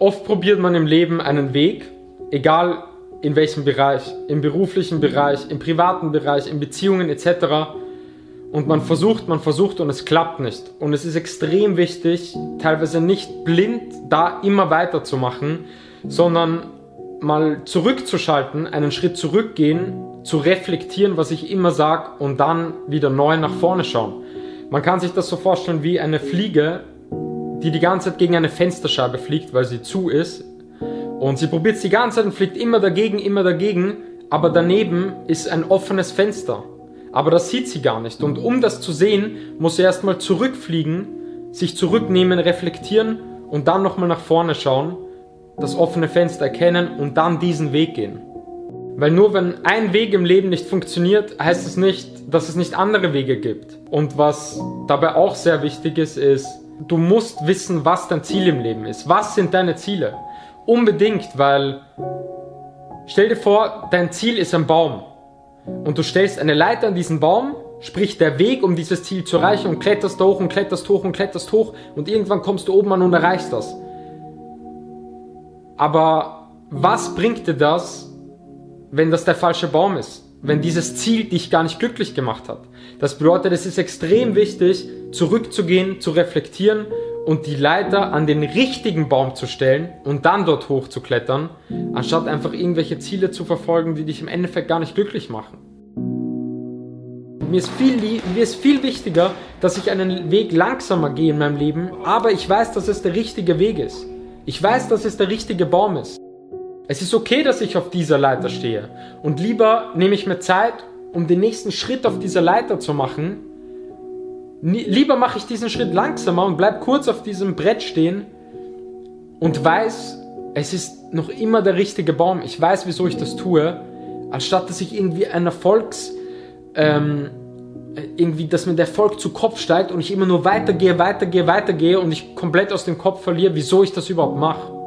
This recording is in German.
Oft probiert man im Leben einen Weg, egal in welchem Bereich, im beruflichen Bereich, im privaten Bereich, in Beziehungen etc. Und man versucht, man versucht und es klappt nicht. Und es ist extrem wichtig, teilweise nicht blind da immer weiterzumachen, sondern mal zurückzuschalten, einen Schritt zurückgehen, zu reflektieren, was ich immer sage und dann wieder neu nach vorne schauen. Man kann sich das so vorstellen wie eine Fliege, die die ganze Zeit gegen eine Fensterscheibe fliegt, weil sie zu ist. Und sie probiert es die ganze Zeit und fliegt immer dagegen, immer dagegen. Aber daneben ist ein offenes Fenster. Aber das sieht sie gar nicht. Und um das zu sehen, muss sie erstmal zurückfliegen, sich zurücknehmen, reflektieren und dann nochmal nach vorne schauen, das offene Fenster erkennen und dann diesen Weg gehen. Weil nur wenn ein Weg im Leben nicht funktioniert, heißt es nicht, dass es nicht andere Wege gibt. Und was dabei auch sehr wichtig ist, ist, du musst wissen, was dein Ziel im Leben ist. Was sind deine Ziele? Unbedingt, weil stell dir vor, dein Ziel ist ein Baum und du stellst eine Leiter an diesen Baum, sprich der Weg, um dieses Ziel zu erreichen und kletterst hoch und kletterst hoch und kletterst hoch und irgendwann kommst du oben an und erreichst das. Aber was bringt dir das, wenn das der falsche Baum ist? Wenn dieses Ziel dich gar nicht glücklich gemacht hat? Das bedeutet, es ist extrem wichtig, zurückzugehen, zu reflektieren und die Leiter an den richtigen Baum zu stellen und dann dort hochzuklettern, anstatt einfach irgendwelche Ziele zu verfolgen, die dich im Endeffekt gar nicht glücklich machen. Mir ist, viel, mir ist viel wichtiger, dass ich einen Weg langsamer gehe in meinem Leben, aber ich weiß, dass es der richtige Weg ist. Ich weiß, dass es der richtige Baum ist. Es ist okay, dass ich auf dieser Leiter stehe. Und lieber nehme ich mir Zeit, um den nächsten Schritt auf dieser Leiter zu machen, Lieber mache ich diesen Schritt langsamer und bleib kurz auf diesem Brett stehen und weiß, es ist noch immer der richtige Baum. Ich weiß, wieso ich das tue, anstatt dass ich irgendwie ein Erfolgs, ähm, irgendwie, dass mir der Erfolg zu Kopf steigt und ich immer nur weitergehe, weitergehe, weitergehe und ich komplett aus dem Kopf verliere, wieso ich das überhaupt mache.